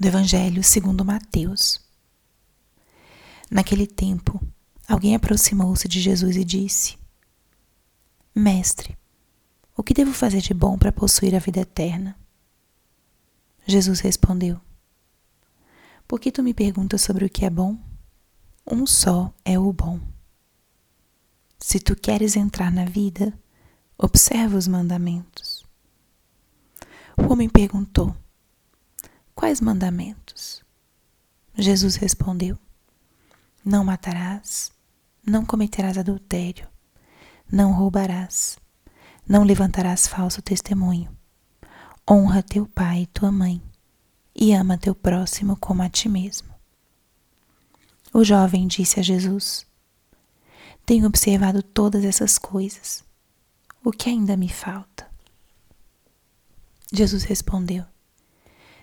do Evangelho segundo Mateus. Naquele tempo, alguém aproximou-se de Jesus e disse: Mestre, o que devo fazer de bom para possuir a vida eterna? Jesus respondeu: Por que tu me perguntas sobre o que é bom? Um só é o bom. Se tu queres entrar na vida, observa os mandamentos. O homem perguntou: Quais mandamentos? Jesus respondeu: Não matarás, não cometerás adultério, não roubarás, não levantarás falso testemunho, honra teu pai e tua mãe, e ama teu próximo como a ti mesmo. O jovem disse a Jesus: tenho observado todas essas coisas. O que ainda me falta? Jesus respondeu: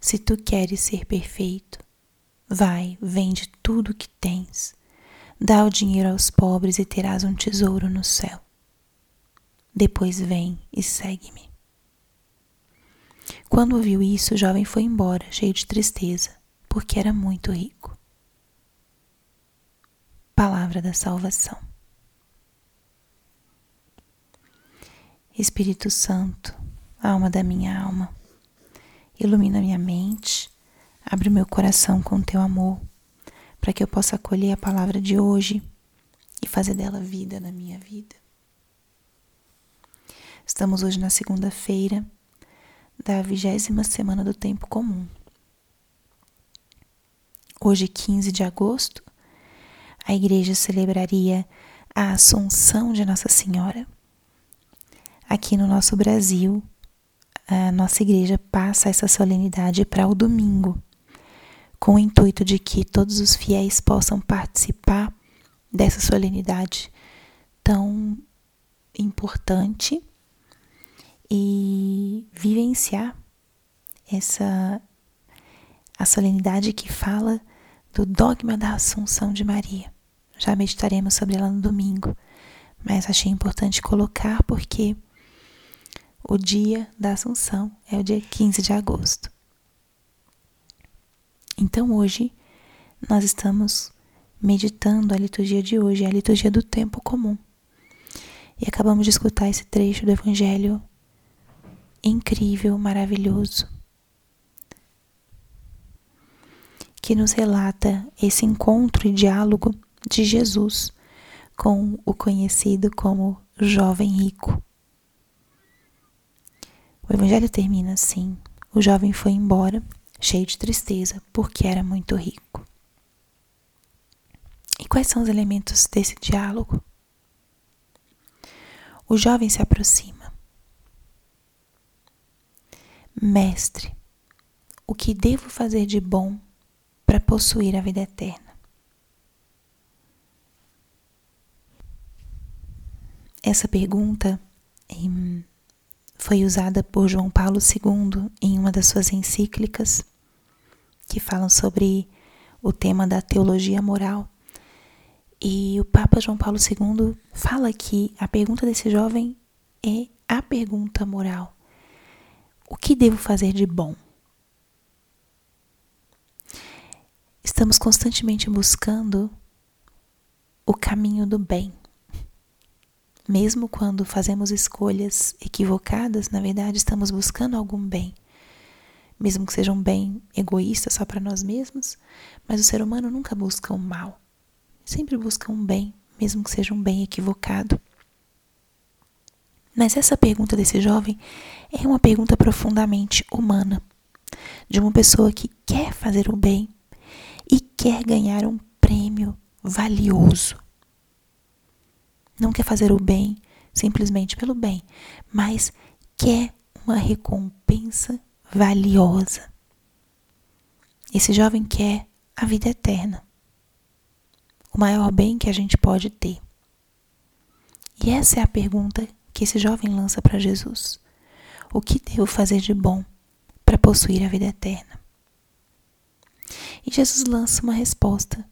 Se tu queres ser perfeito, vai, vende tudo o que tens, dá o dinheiro aos pobres e terás um tesouro no céu. Depois vem e segue-me. Quando ouviu isso, o jovem foi embora, cheio de tristeza, porque era muito rico. Palavra da Salvação. Espírito Santo, alma da minha alma, ilumina minha mente, abre meu coração com teu amor, para que eu possa acolher a palavra de hoje e fazer dela vida na minha vida. Estamos hoje na segunda-feira da vigésima semana do tempo comum. Hoje, 15 de agosto, a igreja celebraria a Assunção de Nossa Senhora aqui no nosso Brasil, a nossa igreja passa essa solenidade para o domingo, com o intuito de que todos os fiéis possam participar dessa solenidade tão importante e vivenciar essa a solenidade que fala do dogma da Assunção de Maria. Já meditaremos sobre ela no domingo, mas achei importante colocar porque o dia da Assunção é o dia 15 de agosto. Então hoje nós estamos meditando a liturgia de hoje, a liturgia do tempo comum. E acabamos de escutar esse trecho do Evangelho incrível, maravilhoso, que nos relata esse encontro e diálogo de Jesus com o conhecido como jovem rico. O evangelho termina assim: o jovem foi embora, cheio de tristeza, porque era muito rico. E quais são os elementos desse diálogo? O jovem se aproxima. Mestre, o que devo fazer de bom para possuir a vida eterna? Essa pergunta foi usada por João Paulo II em uma das suas encíclicas, que falam sobre o tema da teologia moral. E o Papa João Paulo II fala que a pergunta desse jovem é a pergunta moral: o que devo fazer de bom? Estamos constantemente buscando o caminho do bem. Mesmo quando fazemos escolhas equivocadas, na verdade estamos buscando algum bem. Mesmo que seja um bem egoísta só para nós mesmos, mas o ser humano nunca busca o um mal. Sempre busca um bem, mesmo que seja um bem equivocado. Mas essa pergunta desse jovem é uma pergunta profundamente humana, de uma pessoa que quer fazer o bem e quer ganhar um prêmio valioso não quer fazer o bem simplesmente pelo bem, mas quer uma recompensa valiosa. Esse jovem quer a vida eterna, o maior bem que a gente pode ter. E essa é a pergunta que esse jovem lança para Jesus: O que devo fazer de bom para possuir a vida eterna? E Jesus lança uma resposta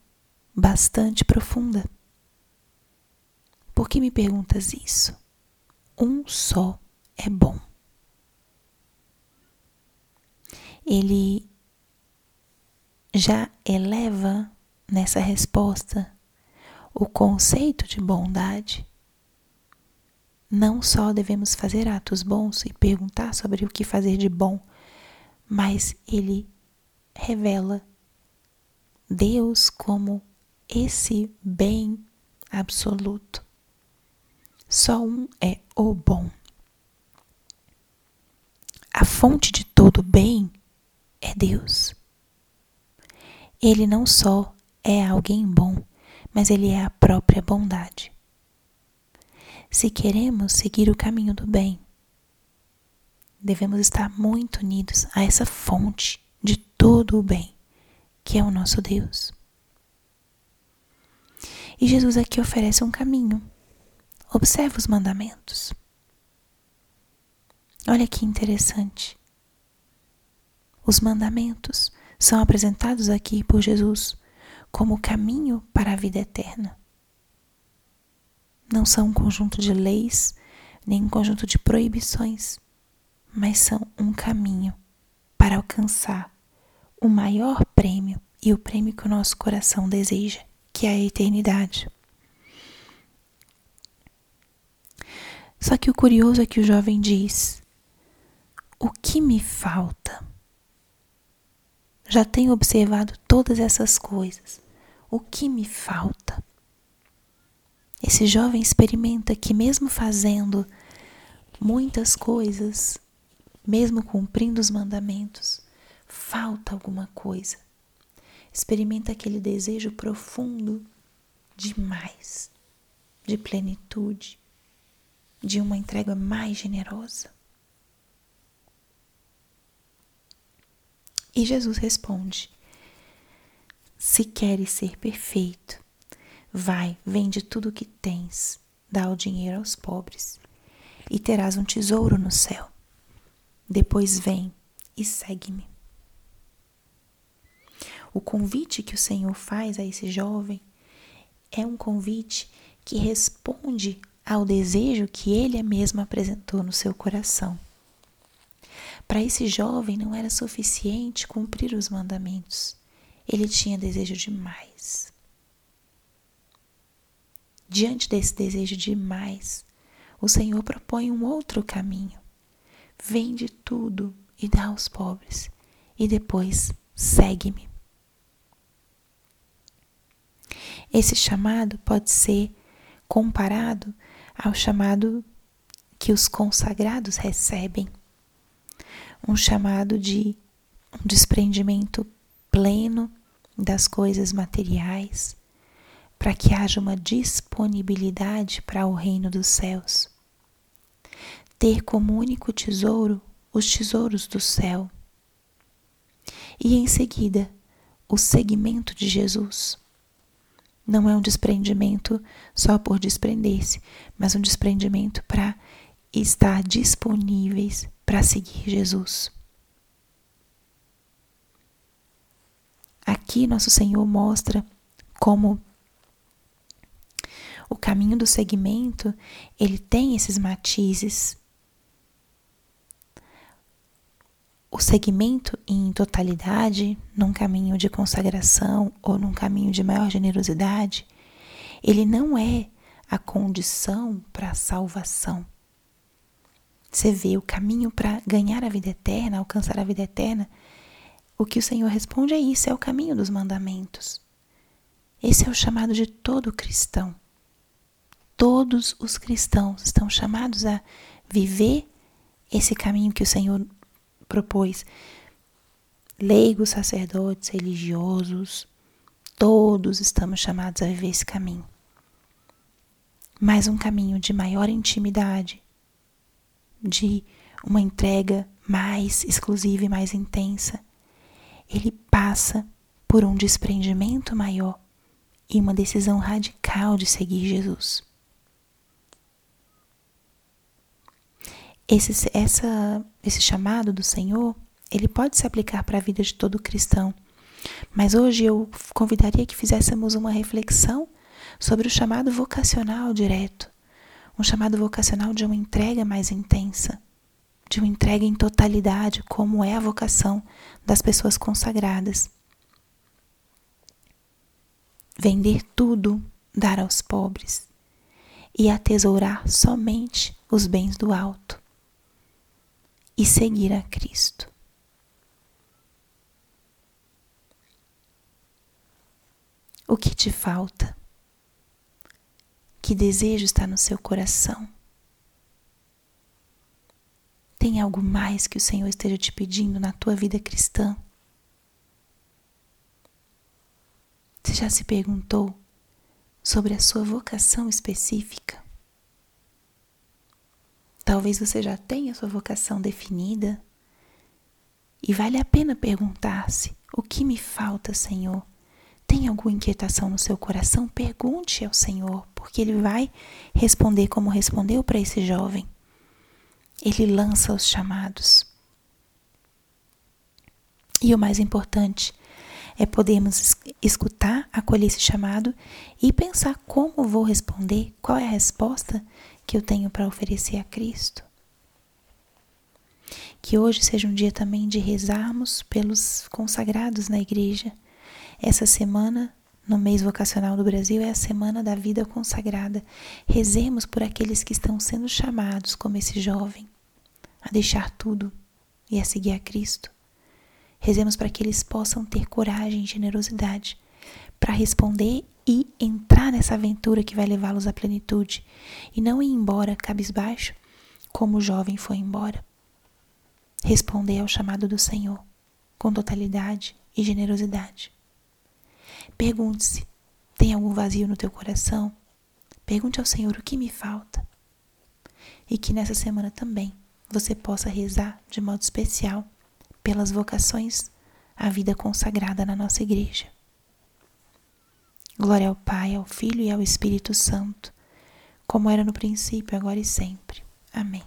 bastante profunda. Por que me perguntas isso? Um só é bom. Ele já eleva nessa resposta o conceito de bondade. Não só devemos fazer atos bons e perguntar sobre o que fazer de bom, mas ele revela Deus como esse bem absoluto. Só um é o bom. A fonte de todo bem é Deus. Ele não só é alguém bom, mas ele é a própria bondade. Se queremos seguir o caminho do bem, devemos estar muito unidos a essa fonte de todo o bem, que é o nosso Deus. E Jesus aqui oferece um caminho. Observe os mandamentos. Olha que interessante. Os mandamentos são apresentados aqui por Jesus como caminho para a vida eterna. Não são um conjunto de leis, nem um conjunto de proibições, mas são um caminho para alcançar o maior prêmio e o prêmio que o nosso coração deseja, que é a eternidade. Só que o curioso é que o jovem diz: O que me falta? Já tenho observado todas essas coisas. O que me falta? Esse jovem experimenta que, mesmo fazendo muitas coisas, mesmo cumprindo os mandamentos, falta alguma coisa. Experimenta aquele desejo profundo de mais, de plenitude, de uma entrega mais generosa. E Jesus responde: Se queres ser perfeito, vai, vende tudo o que tens, dá o dinheiro aos pobres, e terás um tesouro no céu. Depois vem e segue-me. O convite que o Senhor faz a esse jovem é um convite que responde ao desejo que ele mesmo apresentou no seu coração. Para esse jovem não era suficiente cumprir os mandamentos, ele tinha desejo de mais. Diante desse desejo de mais, o Senhor propõe um outro caminho. Vende tudo e dá aos pobres, e depois segue-me. Esse chamado pode ser comparado ao chamado que os consagrados recebem um chamado de um desprendimento pleno das coisas materiais, para que haja uma disponibilidade para o reino dos céus. Ter como único tesouro os tesouros do céu. E em seguida, o seguimento de Jesus. Não é um desprendimento só por desprender-se, mas um desprendimento para estar disponíveis para seguir Jesus. Aqui nosso Senhor mostra como o caminho do segmento, ele tem esses matizes. O segmento em totalidade, num caminho de consagração ou num caminho de maior generosidade, ele não é a condição para a salvação. Você vê o caminho para ganhar a vida eterna, alcançar a vida eterna. O que o Senhor responde é isso: é o caminho dos mandamentos. Esse é o chamado de todo cristão. Todos os cristãos estão chamados a viver esse caminho que o Senhor propôs. Leigos, sacerdotes, religiosos, todos estamos chamados a viver esse caminho. Mas um caminho de maior intimidade, de uma entrega mais exclusiva e mais intensa, ele passa por um desprendimento maior e uma decisão radical de seguir Jesus. Esse, essa, esse chamado do Senhor, ele pode se aplicar para a vida de todo cristão. Mas hoje eu convidaria que fizéssemos uma reflexão sobre o chamado vocacional direto um chamado vocacional de uma entrega mais intensa, de uma entrega em totalidade, como é a vocação das pessoas consagradas. vender tudo, dar aos pobres e atesourar somente os bens do alto e seguir a Cristo. O que te falta? Que desejo está no seu coração? Tem algo mais que o Senhor esteja te pedindo na tua vida cristã? Você já se perguntou sobre a sua vocação específica? Talvez você já tenha sua vocação definida e vale a pena perguntar-se: o que me falta, Senhor? tem alguma inquietação no seu coração, pergunte ao Senhor, porque Ele vai responder como respondeu para esse jovem. Ele lança os chamados. E o mais importante é podermos escutar, acolher esse chamado e pensar como vou responder, qual é a resposta que eu tenho para oferecer a Cristo. Que hoje seja um dia também de rezarmos pelos consagrados na igreja essa semana, no mês vocacional do Brasil, é a semana da vida consagrada. Rezemos por aqueles que estão sendo chamados, como esse jovem, a deixar tudo e a seguir a Cristo. Rezemos para que eles possam ter coragem e generosidade para responder e entrar nessa aventura que vai levá-los à plenitude e não ir embora cabisbaixo como o jovem foi embora. Responder ao chamado do Senhor com totalidade e generosidade. Pergunte-se: tem algum vazio no teu coração? Pergunte ao Senhor o que me falta. E que nessa semana também você possa rezar de modo especial pelas vocações à vida consagrada na nossa igreja. Glória ao Pai, ao Filho e ao Espírito Santo, como era no princípio, agora e sempre. Amém.